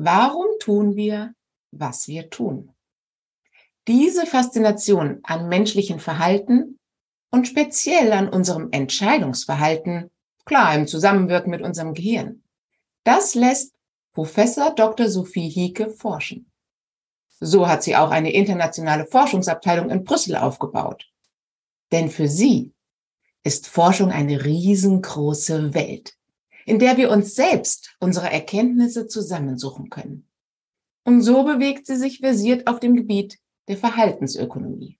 Warum tun wir, was wir tun? Diese Faszination an menschlichen Verhalten und speziell an unserem Entscheidungsverhalten, klar im Zusammenwirken mit unserem Gehirn, das lässt Professor Dr. Sophie Hieke forschen. So hat sie auch eine internationale Forschungsabteilung in Brüssel aufgebaut. Denn für sie ist Forschung eine riesengroße Welt, in der wir uns selbst unsere Erkenntnisse zusammensuchen können. Und so bewegt sie sich versiert auf dem Gebiet der Verhaltensökonomie.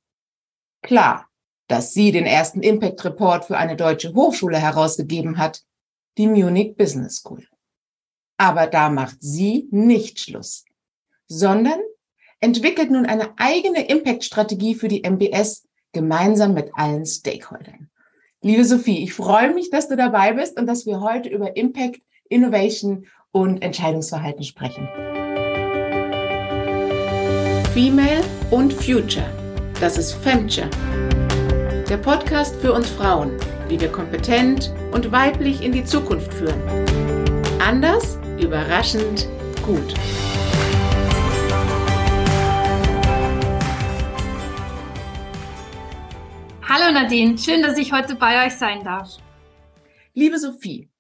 Klar, dass sie den ersten Impact Report für eine deutsche Hochschule herausgegeben hat, die Munich Business School. Aber da macht sie nicht Schluss, sondern entwickelt nun eine eigene Impact-Strategie für die MBS gemeinsam mit allen Stakeholdern. Liebe Sophie, ich freue mich, dass du dabei bist und dass wir heute über Impact, Innovation und Entscheidungsverhalten sprechen. Female und Future. Das ist Femture. Der Podcast für uns Frauen, wie wir kompetent und weiblich in die Zukunft führen. Anders, überraschend, gut. Nadine, schön, dass ich heute bei euch sein darf. Liebe Sophie,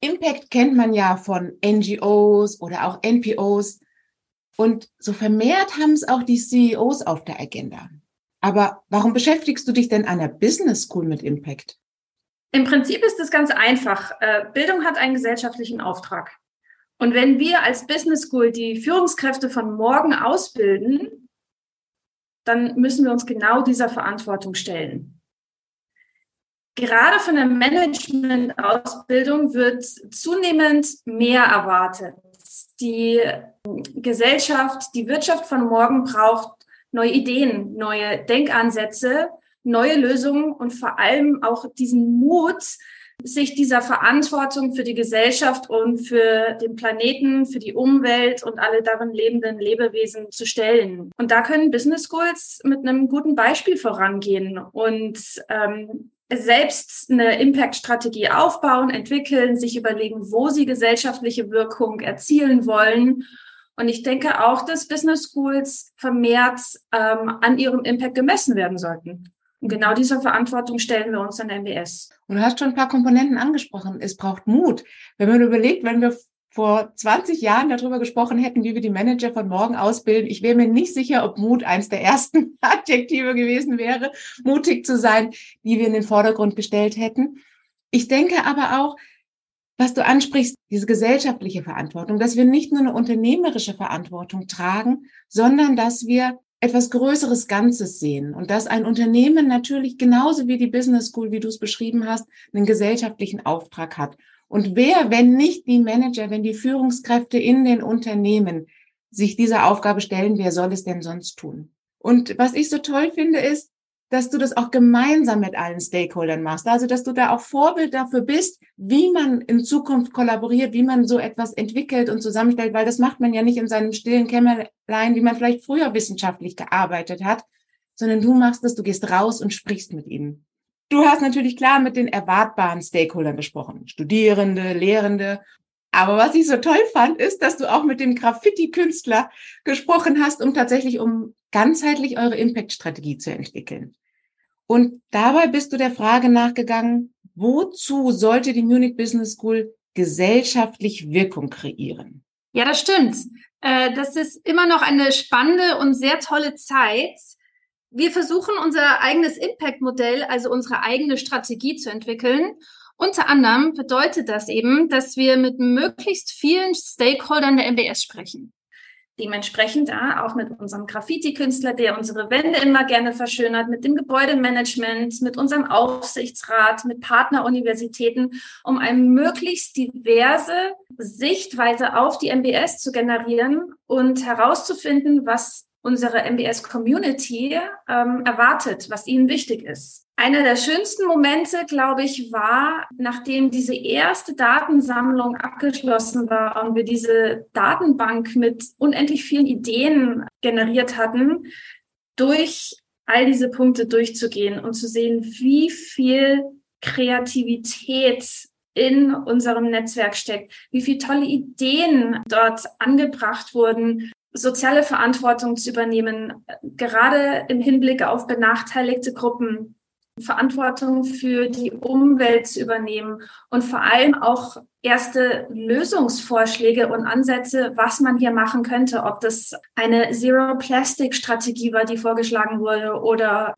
Impact kennt man ja von NGOs oder auch NPOs und so vermehrt haben es auch die CEOs auf der Agenda. Aber warum beschäftigst du dich denn an der Business School mit Impact? Im Prinzip ist es ganz einfach. Äh, Bildung hat einen gesellschaftlichen Auftrag. Und wenn wir als Business School die Führungskräfte von morgen ausbilden, dann müssen wir uns genau dieser Verantwortung stellen. Gerade von der Management-Ausbildung wird zunehmend mehr erwartet. Die Gesellschaft, die Wirtschaft von morgen braucht neue Ideen, neue Denkansätze, neue Lösungen und vor allem auch diesen Mut, sich dieser Verantwortung für die Gesellschaft und für den Planeten, für die Umwelt und alle darin lebenden Lebewesen zu stellen. Und da können Business Schools mit einem guten Beispiel vorangehen und ähm, selbst eine Impact-Strategie aufbauen, entwickeln, sich überlegen, wo sie gesellschaftliche Wirkung erzielen wollen. Und ich denke auch, dass Business Schools vermehrt ähm, an ihrem Impact gemessen werden sollten. Und genau dieser Verantwortung stellen wir uns an MBS. Und du hast schon ein paar Komponenten angesprochen. Es braucht Mut. Wenn man überlegt, wenn wir vor 20 Jahren darüber gesprochen hätten, wie wir die Manager von morgen ausbilden, ich wäre mir nicht sicher, ob Mut eins der ersten Adjektive gewesen wäre, mutig zu sein, die wir in den Vordergrund gestellt hätten. Ich denke aber auch, was du ansprichst, diese gesellschaftliche Verantwortung, dass wir nicht nur eine unternehmerische Verantwortung tragen, sondern dass wir etwas größeres Ganzes sehen und dass ein Unternehmen natürlich genauso wie die Business School, wie du es beschrieben hast, einen gesellschaftlichen Auftrag hat. Und wer, wenn nicht die Manager, wenn die Führungskräfte in den Unternehmen sich dieser Aufgabe stellen, wer soll es denn sonst tun? Und was ich so toll finde, ist, dass du das auch gemeinsam mit allen Stakeholdern machst. Also, dass du da auch Vorbild dafür bist, wie man in Zukunft kollaboriert, wie man so etwas entwickelt und zusammenstellt, weil das macht man ja nicht in seinem stillen Kämmerlein, wie man vielleicht früher wissenschaftlich gearbeitet hat, sondern du machst es, du gehst raus und sprichst mit ihnen. Du hast natürlich klar mit den erwartbaren Stakeholdern gesprochen. Studierende, Lehrende. Aber was ich so toll fand, ist, dass du auch mit dem Graffiti-Künstler gesprochen hast, um tatsächlich um ganzheitlich eure Impact-Strategie zu entwickeln. Und dabei bist du der Frage nachgegangen, wozu sollte die Munich Business School gesellschaftlich Wirkung kreieren? Ja, das stimmt. Äh, das ist immer noch eine spannende und sehr tolle Zeit. Wir versuchen unser eigenes Impact-Modell, also unsere eigene Strategie zu entwickeln. Unter anderem bedeutet das eben, dass wir mit möglichst vielen Stakeholdern der MBS sprechen. Dementsprechend ja, auch mit unserem Graffiti-Künstler, der unsere Wände immer gerne verschönert, mit dem Gebäudemanagement, mit unserem Aufsichtsrat, mit Partneruniversitäten, um eine möglichst diverse Sichtweise auf die MBS zu generieren und herauszufinden, was unsere MBS-Community ähm, erwartet, was ihnen wichtig ist. Einer der schönsten Momente, glaube ich, war, nachdem diese erste Datensammlung abgeschlossen war und wir diese Datenbank mit unendlich vielen Ideen generiert hatten, durch all diese Punkte durchzugehen und zu sehen, wie viel Kreativität in unserem Netzwerk steckt, wie viele tolle Ideen dort angebracht wurden, soziale Verantwortung zu übernehmen, gerade im Hinblick auf benachteiligte Gruppen, Verantwortung für die Umwelt zu übernehmen und vor allem auch erste Lösungsvorschläge und Ansätze, was man hier machen könnte, ob das eine Zero-Plastic-Strategie war, die vorgeschlagen wurde, oder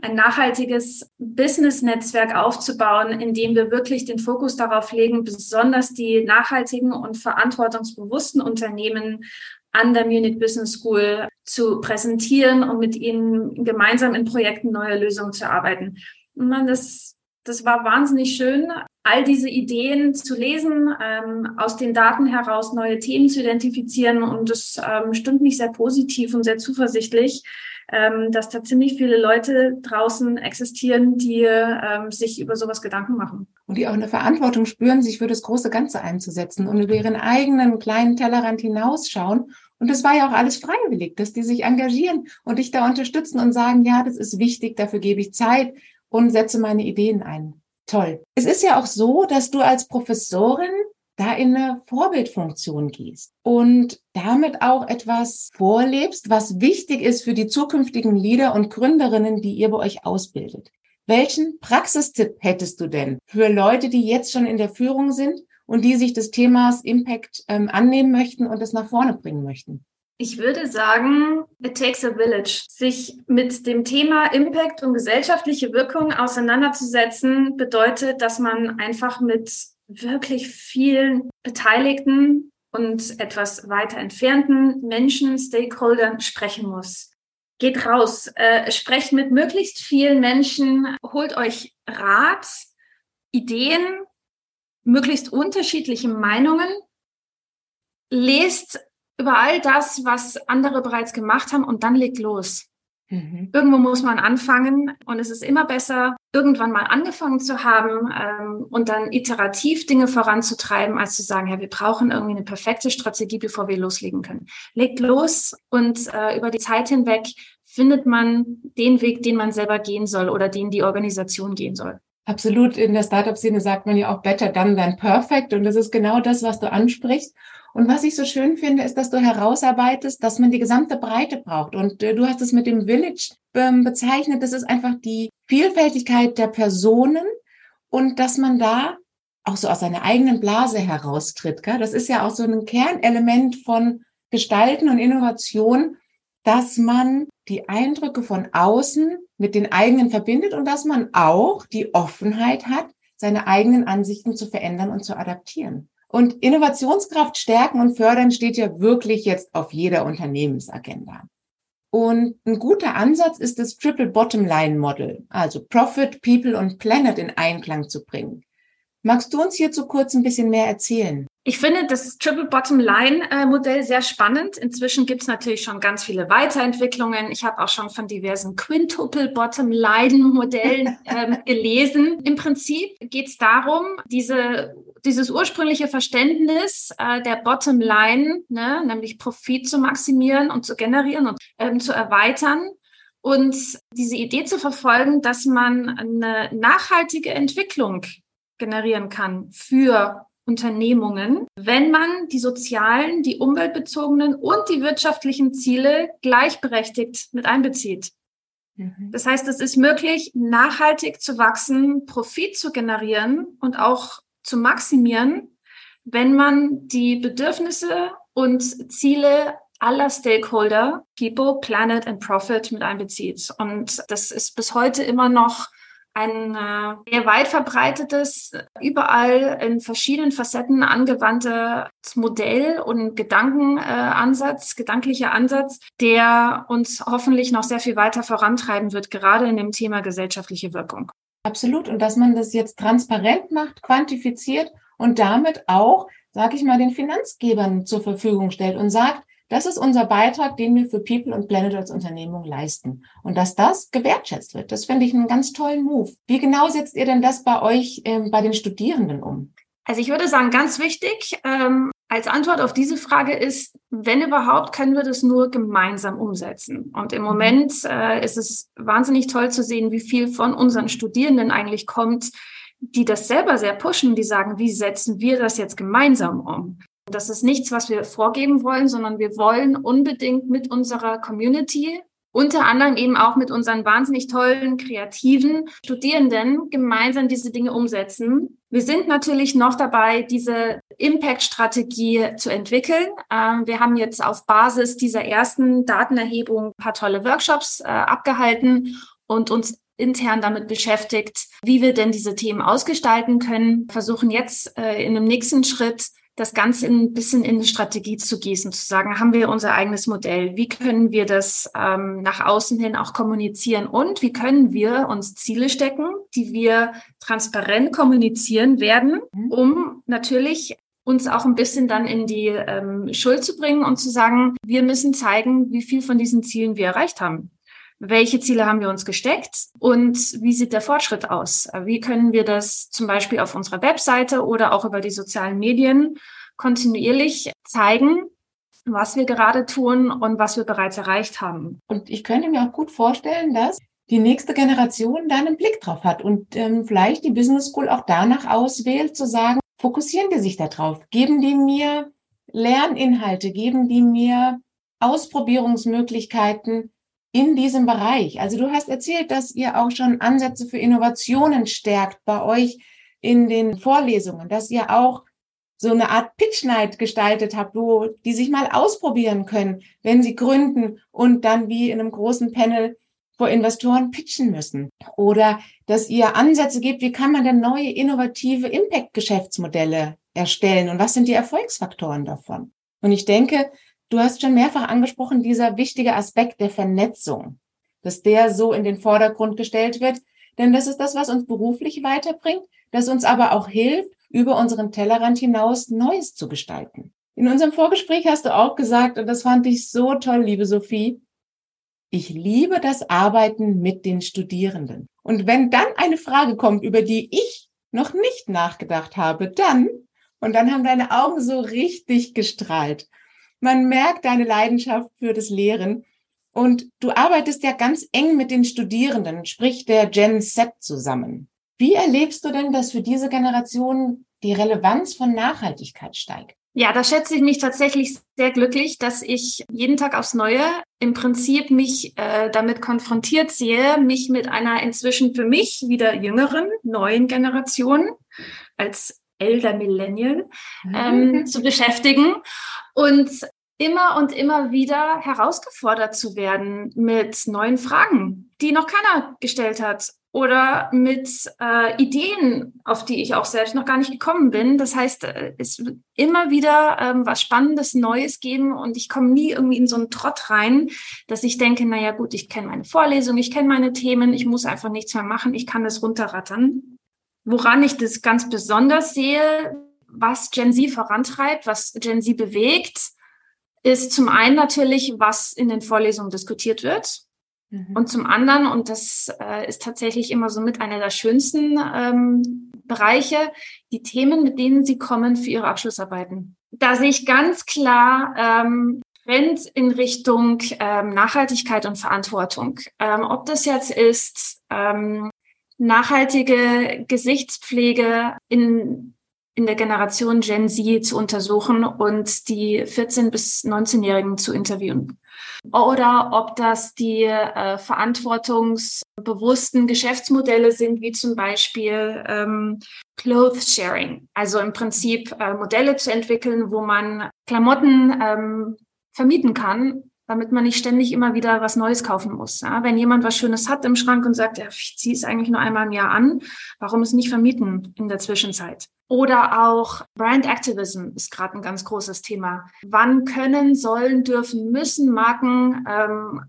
ein nachhaltiges Business-Netzwerk aufzubauen, in dem wir wirklich den Fokus darauf legen, besonders die nachhaltigen und verantwortungsbewussten Unternehmen an der Munich Business School zu präsentieren und mit ihnen gemeinsam in Projekten neue Lösungen zu arbeiten. Man, das, das war wahnsinnig schön, all diese Ideen zu lesen, ähm, aus den Daten heraus neue Themen zu identifizieren und das ähm, stimmt mich sehr positiv und sehr zuversichtlich, ähm, dass da ziemlich viele Leute draußen existieren, die ähm, sich über sowas Gedanken machen. Und die auch eine Verantwortung spüren, sich für das große Ganze einzusetzen und über ihren eigenen kleinen Tellerrand hinausschauen. Und das war ja auch alles freiwillig, dass die sich engagieren und dich da unterstützen und sagen, ja, das ist wichtig, dafür gebe ich Zeit und setze meine Ideen ein. Toll. Es ist ja auch so, dass du als Professorin da in eine Vorbildfunktion gehst und damit auch etwas vorlebst, was wichtig ist für die zukünftigen Leader und Gründerinnen, die ihr bei euch ausbildet. Welchen Praxistipp hättest du denn für Leute, die jetzt schon in der Führung sind und die sich des Themas Impact ähm, annehmen möchten und es nach vorne bringen möchten? Ich würde sagen, it takes a village. Sich mit dem Thema Impact und gesellschaftliche Wirkung auseinanderzusetzen, bedeutet, dass man einfach mit wirklich vielen Beteiligten und etwas weiter entfernten Menschen, Stakeholdern sprechen muss. Geht raus, äh, sprecht mit möglichst vielen Menschen, holt euch Rat, Ideen, möglichst unterschiedliche Meinungen, lest über all das, was andere bereits gemacht haben und dann legt los. Mhm. Irgendwo muss man anfangen und es ist immer besser, irgendwann mal angefangen zu haben ähm, und dann iterativ Dinge voranzutreiben, als zu sagen, ja, wir brauchen irgendwie eine perfekte Strategie, bevor wir loslegen können. Legt los und äh, über die Zeit hinweg findet man den Weg, den man selber gehen soll oder den die Organisation gehen soll. Absolut. In der Startup-Szene sagt man ja auch better done than perfect. Und das ist genau das, was du ansprichst. Und was ich so schön finde, ist, dass du herausarbeitest, dass man die gesamte Breite braucht. Und äh, du hast es mit dem Village ähm, bezeichnet. Das ist einfach die Vielfältigkeit der Personen und dass man da auch so aus seiner eigenen Blase heraustritt. Gell? Das ist ja auch so ein Kernelement von Gestalten und Innovation, dass man die Eindrücke von außen mit den eigenen verbindet und dass man auch die Offenheit hat, seine eigenen Ansichten zu verändern und zu adaptieren. Und Innovationskraft stärken und fördern steht ja wirklich jetzt auf jeder Unternehmensagenda. Und ein guter Ansatz ist das Triple Bottom Line Model, also Profit, People und Planet in Einklang zu bringen. Magst du uns hierzu kurz ein bisschen mehr erzählen? Ich finde das Triple Bottom Line äh, Modell sehr spannend. Inzwischen gibt es natürlich schon ganz viele Weiterentwicklungen. Ich habe auch schon von diversen Quintuple Bottom Line Modellen ähm, gelesen. Im Prinzip geht es darum, diese dieses ursprüngliche Verständnis äh, der Bottom Line, ne, nämlich Profit zu maximieren und zu generieren und ähm, zu erweitern und diese Idee zu verfolgen, dass man eine nachhaltige Entwicklung generieren kann für Unternehmungen, wenn man die sozialen, die umweltbezogenen und die wirtschaftlichen Ziele gleichberechtigt mit einbezieht. Mhm. Das heißt, es ist möglich, nachhaltig zu wachsen, Profit zu generieren und auch zu maximieren, wenn man die Bedürfnisse und Ziele aller Stakeholder, People, Planet and Profit mit einbezieht. Und das ist bis heute immer noch ein äh, sehr weit verbreitetes, überall in verschiedenen Facetten angewandtes Modell und Gedankenansatz, äh, gedanklicher Ansatz, der uns hoffentlich noch sehr viel weiter vorantreiben wird, gerade in dem Thema gesellschaftliche Wirkung. Absolut. Und dass man das jetzt transparent macht, quantifiziert und damit auch, sage ich mal, den Finanzgebern zur Verfügung stellt und sagt, das ist unser Beitrag, den wir für People und Planet als Unternehmung leisten. Und dass das gewertschätzt wird, das finde ich einen ganz tollen Move. Wie genau setzt ihr denn das bei euch, äh, bei den Studierenden um? Also ich würde sagen, ganz wichtig ähm, als Antwort auf diese Frage ist, wenn überhaupt, können wir das nur gemeinsam umsetzen. Und im mhm. Moment äh, ist es wahnsinnig toll zu sehen, wie viel von unseren Studierenden eigentlich kommt, die das selber sehr pushen, die sagen, wie setzen wir das jetzt gemeinsam um? Das ist nichts, was wir vorgeben wollen, sondern wir wollen unbedingt mit unserer Community unter anderem eben auch mit unseren wahnsinnig tollen, kreativen Studierenden gemeinsam diese Dinge umsetzen. Wir sind natürlich noch dabei, diese Impact-Strategie zu entwickeln. Ähm, wir haben jetzt auf Basis dieser ersten Datenerhebung ein paar tolle Workshops äh, abgehalten und uns intern damit beschäftigt, wie wir denn diese Themen ausgestalten können, versuchen jetzt äh, in einem nächsten Schritt das Ganze ein bisschen in eine Strategie zu gießen, zu sagen, haben wir unser eigenes Modell? Wie können wir das ähm, nach außen hin auch kommunizieren? Und wie können wir uns Ziele stecken, die wir transparent kommunizieren werden, mhm. um natürlich uns auch ein bisschen dann in die ähm, Schuld zu bringen und zu sagen, wir müssen zeigen, wie viel von diesen Zielen wir erreicht haben. Welche Ziele haben wir uns gesteckt und wie sieht der Fortschritt aus? Wie können wir das zum Beispiel auf unserer Webseite oder auch über die sozialen Medien kontinuierlich zeigen, was wir gerade tun und was wir bereits erreicht haben? Und ich könnte mir auch gut vorstellen, dass die nächste Generation da einen Blick drauf hat und ähm, vielleicht die Business School auch danach auswählt, zu sagen, fokussieren die sich darauf, geben die mir Lerninhalte, geben die mir Ausprobierungsmöglichkeiten, in diesem Bereich. Also du hast erzählt, dass ihr auch schon Ansätze für Innovationen stärkt bei euch in den Vorlesungen, dass ihr auch so eine Art Pitch Night gestaltet habt, wo die sich mal ausprobieren können, wenn sie gründen und dann wie in einem großen Panel vor Investoren pitchen müssen. Oder dass ihr Ansätze gibt, wie kann man denn neue innovative Impact-Geschäftsmodelle erstellen und was sind die Erfolgsfaktoren davon? Und ich denke, Du hast schon mehrfach angesprochen, dieser wichtige Aspekt der Vernetzung, dass der so in den Vordergrund gestellt wird. Denn das ist das, was uns beruflich weiterbringt, das uns aber auch hilft, über unseren Tellerrand hinaus Neues zu gestalten. In unserem Vorgespräch hast du auch gesagt, und das fand ich so toll, liebe Sophie, ich liebe das Arbeiten mit den Studierenden. Und wenn dann eine Frage kommt, über die ich noch nicht nachgedacht habe, dann, und dann haben deine Augen so richtig gestrahlt. Man merkt deine Leidenschaft für das Lehren. Und du arbeitest ja ganz eng mit den Studierenden, sprich der Gen Z zusammen. Wie erlebst du denn, dass für diese Generation die Relevanz von Nachhaltigkeit steigt? Ja, da schätze ich mich tatsächlich sehr glücklich, dass ich jeden Tag aufs Neue im Prinzip mich äh, damit konfrontiert sehe, mich mit einer inzwischen für mich wieder jüngeren, neuen Generation als Elder Millennial ähm, mhm. zu beschäftigen und immer und immer wieder herausgefordert zu werden mit neuen Fragen, die noch keiner gestellt hat oder mit äh, Ideen, auf die ich auch selbst noch gar nicht gekommen bin. Das heißt, äh, es wird immer wieder ähm, was Spannendes, Neues geben und ich komme nie irgendwie in so einen Trott rein, dass ich denke, naja gut, ich kenne meine Vorlesung, ich kenne meine Themen, ich muss einfach nichts mehr machen, ich kann das runterrattern. Woran ich das ganz besonders sehe, was Gen Z vorantreibt, was Gen Z bewegt, ist zum einen natürlich, was in den Vorlesungen diskutiert wird. Mhm. Und zum anderen, und das äh, ist tatsächlich immer so mit einer der schönsten ähm, Bereiche, die Themen, mit denen sie kommen für ihre Abschlussarbeiten. Da sehe ich ganz klar ähm, Trend in Richtung ähm, Nachhaltigkeit und Verantwortung. Ähm, ob das jetzt ist, ähm, nachhaltige Gesichtspflege in, in der Generation Gen Z zu untersuchen und die 14- bis 19-Jährigen zu interviewen. Oder ob das die äh, verantwortungsbewussten Geschäftsmodelle sind, wie zum Beispiel ähm, Clothes Sharing. Also im Prinzip äh, Modelle zu entwickeln, wo man Klamotten ähm, vermieten kann damit man nicht ständig immer wieder was Neues kaufen muss. Ja? Wenn jemand was Schönes hat im Schrank und sagt, ja, ich ziehe es eigentlich nur einmal im Jahr an, warum es nicht vermieten in der Zwischenzeit? Oder auch Brand Activism ist gerade ein ganz großes Thema. Wann können, sollen, dürfen, müssen Marken ähm,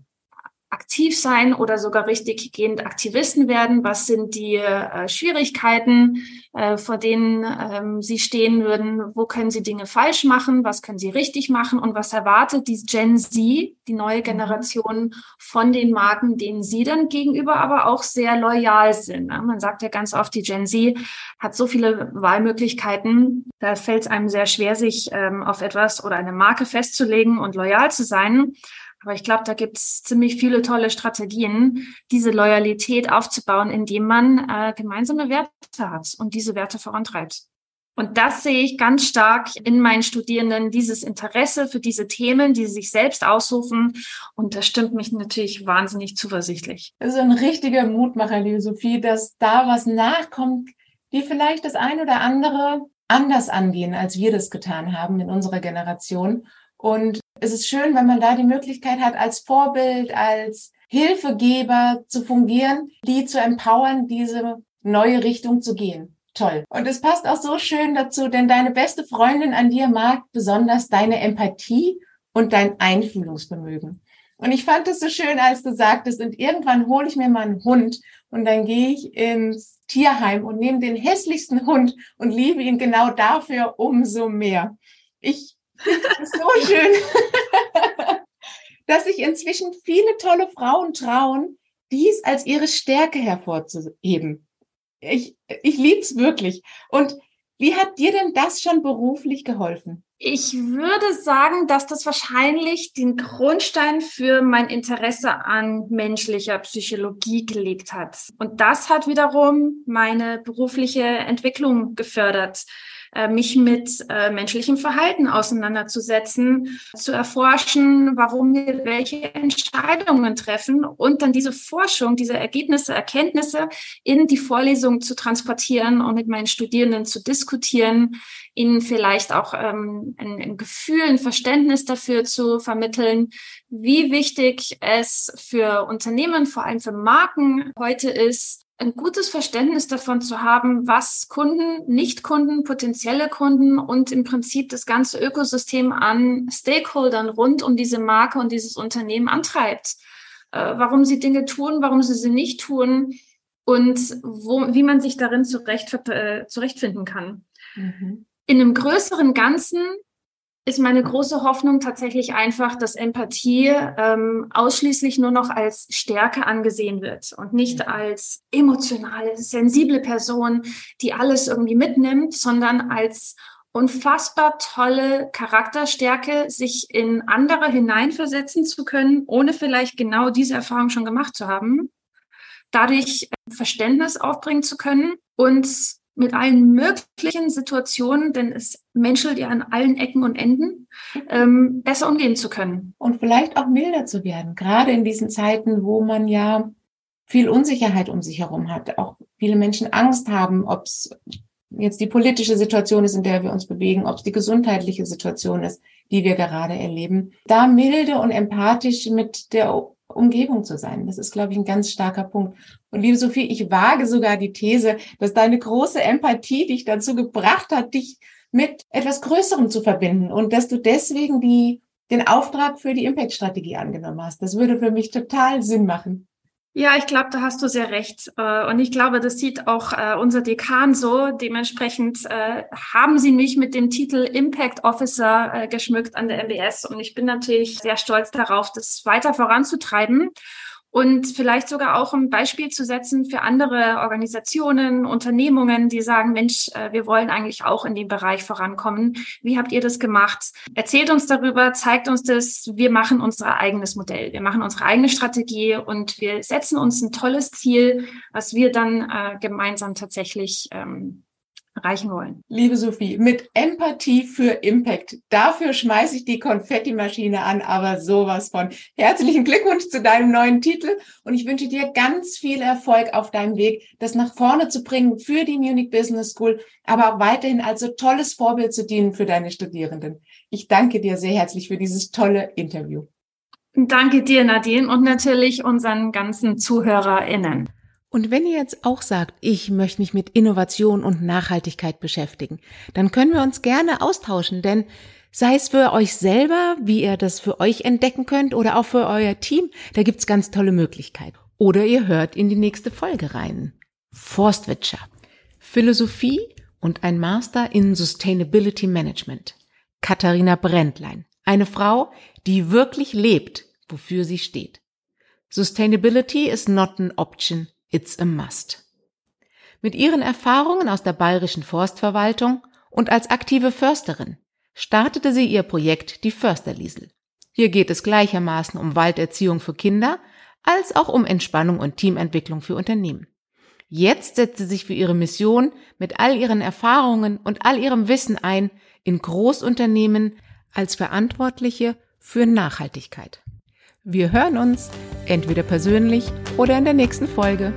aktiv sein oder sogar richtig gehend Aktivisten werden? Was sind die äh, Schwierigkeiten, äh, vor denen ähm, sie stehen würden? Wo können sie Dinge falsch machen? Was können sie richtig machen? Und was erwartet die Gen Z, die neue. Generation, von den Marken, denen sie dann gegenüber aber auch sehr loyal sind? Ne? Man sagt ja ganz oft, die Gen Z hat so viele Wahlmöglichkeiten. Da fällt es einem sehr schwer, sich ähm, auf etwas oder eine Marke festzulegen und loyal zu sein. Aber ich glaube, da gibt es ziemlich viele tolle Strategien, diese Loyalität aufzubauen, indem man äh, gemeinsame Werte hat und diese Werte vorantreibt. Und das sehe ich ganz stark in meinen Studierenden, dieses Interesse für diese Themen, die sie sich selbst aussuchen. Und das stimmt mich natürlich wahnsinnig zuversichtlich. Das ist ein richtiger Mutmacher, liebe Sophie, dass da was nachkommt, die vielleicht das ein oder andere anders angehen, als wir das getan haben in unserer Generation. Und es ist schön, wenn man da die Möglichkeit hat, als Vorbild, als Hilfegeber zu fungieren, die zu empowern, diese neue Richtung zu gehen. Toll. Und es passt auch so schön dazu, denn deine beste Freundin an dir mag besonders deine Empathie und dein Einfühlungsvermögen. Und ich fand es so schön, als du sagtest, und irgendwann hole ich mir mal einen Hund und dann gehe ich ins Tierheim und nehme den hässlichsten Hund und liebe ihn genau dafür umso mehr. Ich so schön, dass sich inzwischen viele tolle Frauen trauen, dies als ihre Stärke hervorzuheben. Ich, ich liebe es wirklich. Und wie hat dir denn das schon beruflich geholfen? Ich würde sagen, dass das wahrscheinlich den Grundstein für mein Interesse an menschlicher Psychologie gelegt hat. Und das hat wiederum meine berufliche Entwicklung gefördert. Äh, mich mit äh, menschlichem Verhalten auseinanderzusetzen, zu erforschen, warum wir welche Entscheidungen treffen und dann diese Forschung, diese Ergebnisse, Erkenntnisse in die Vorlesung zu transportieren und mit meinen Studierenden zu diskutieren, ihnen vielleicht auch ähm, ein, ein Gefühl, ein Verständnis dafür zu vermitteln, wie wichtig es für Unternehmen, vor allem für Marken heute ist, ein gutes Verständnis davon zu haben, was Kunden, Nicht-Kunden, potenzielle Kunden und im Prinzip das ganze Ökosystem an Stakeholdern rund um diese Marke und dieses Unternehmen antreibt. Äh, warum sie Dinge tun, warum sie sie nicht tun und wo, wie man sich darin zurecht, äh, zurechtfinden kann. Mhm. In einem größeren Ganzen ist meine große Hoffnung tatsächlich einfach, dass Empathie ähm, ausschließlich nur noch als Stärke angesehen wird und nicht als emotionale, sensible Person, die alles irgendwie mitnimmt, sondern als unfassbar tolle Charakterstärke, sich in andere hineinversetzen zu können, ohne vielleicht genau diese Erfahrung schon gemacht zu haben, dadurch Verständnis aufbringen zu können und mit allen möglichen Situationen, denn es menschelt ja an allen Ecken und Enden, ähm, besser umgehen zu können. Und vielleicht auch milder zu werden, gerade in diesen Zeiten, wo man ja viel Unsicherheit um sich herum hat, auch viele Menschen Angst haben, ob es jetzt die politische Situation ist, in der wir uns bewegen, ob es die gesundheitliche Situation ist, die wir gerade erleben, da milde und empathisch mit der Umgebung zu sein. Das ist, glaube ich, ein ganz starker Punkt. Und liebe Sophie, ich wage sogar die These, dass deine große Empathie dich dazu gebracht hat, dich mit etwas Größerem zu verbinden und dass du deswegen die, den Auftrag für die Impact-Strategie angenommen hast. Das würde für mich total Sinn machen. Ja, ich glaube, da hast du sehr recht. Äh, und ich glaube, das sieht auch äh, unser Dekan so. Dementsprechend äh, haben sie mich mit dem Titel Impact Officer geschmückt an der MBS. Und ich bin natürlich sehr stolz darauf, das weiter voranzutreiben und vielleicht sogar auch ein Beispiel zu setzen für andere Organisationen, Unternehmungen, die sagen, Mensch, äh, wir wollen eigentlich auch in dem Bereich vorankommen. Wie habt ihr das gemacht? Erzählt uns darüber, zeigt uns das. Wir machen unser eigenes Modell. Wir machen unsere eigene Strategie und wir setzen uns ein tolles Ziel, was wir dann äh, gemeinsam tatsächlich ähm, erreichen wollen. Liebe Sophie, mit Empathie für Impact. Dafür schmeiße ich die Konfettimaschine an, aber sowas von. Herzlichen Glückwunsch zu deinem neuen Titel und ich wünsche dir ganz viel Erfolg auf deinem Weg, das nach vorne zu bringen für die Munich Business School, aber auch weiterhin als so tolles Vorbild zu dienen für deine Studierenden. Ich danke dir sehr herzlich für dieses tolle Interview. Danke dir, Nadine, und natürlich unseren ganzen ZuhörerInnen. Und wenn ihr jetzt auch sagt, ich möchte mich mit Innovation und Nachhaltigkeit beschäftigen, dann können wir uns gerne austauschen, denn sei es für euch selber, wie ihr das für euch entdecken könnt oder auch für euer Team, da gibt's ganz tolle Möglichkeiten. Oder ihr hört in die nächste Folge rein. Forstwirtschaft, Philosophie und ein Master in Sustainability Management. Katharina Brändlein, eine Frau, die wirklich lebt, wofür sie steht. Sustainability is not an option, It's a Must. Mit ihren Erfahrungen aus der bayerischen Forstverwaltung und als aktive Försterin startete sie ihr Projekt Die Försterliesel. Hier geht es gleichermaßen um Walderziehung für Kinder als auch um Entspannung und Teamentwicklung für Unternehmen. Jetzt setzt sie sich für ihre Mission mit all ihren Erfahrungen und all ihrem Wissen ein in Großunternehmen als Verantwortliche für Nachhaltigkeit. Wir hören uns entweder persönlich oder in der nächsten Folge.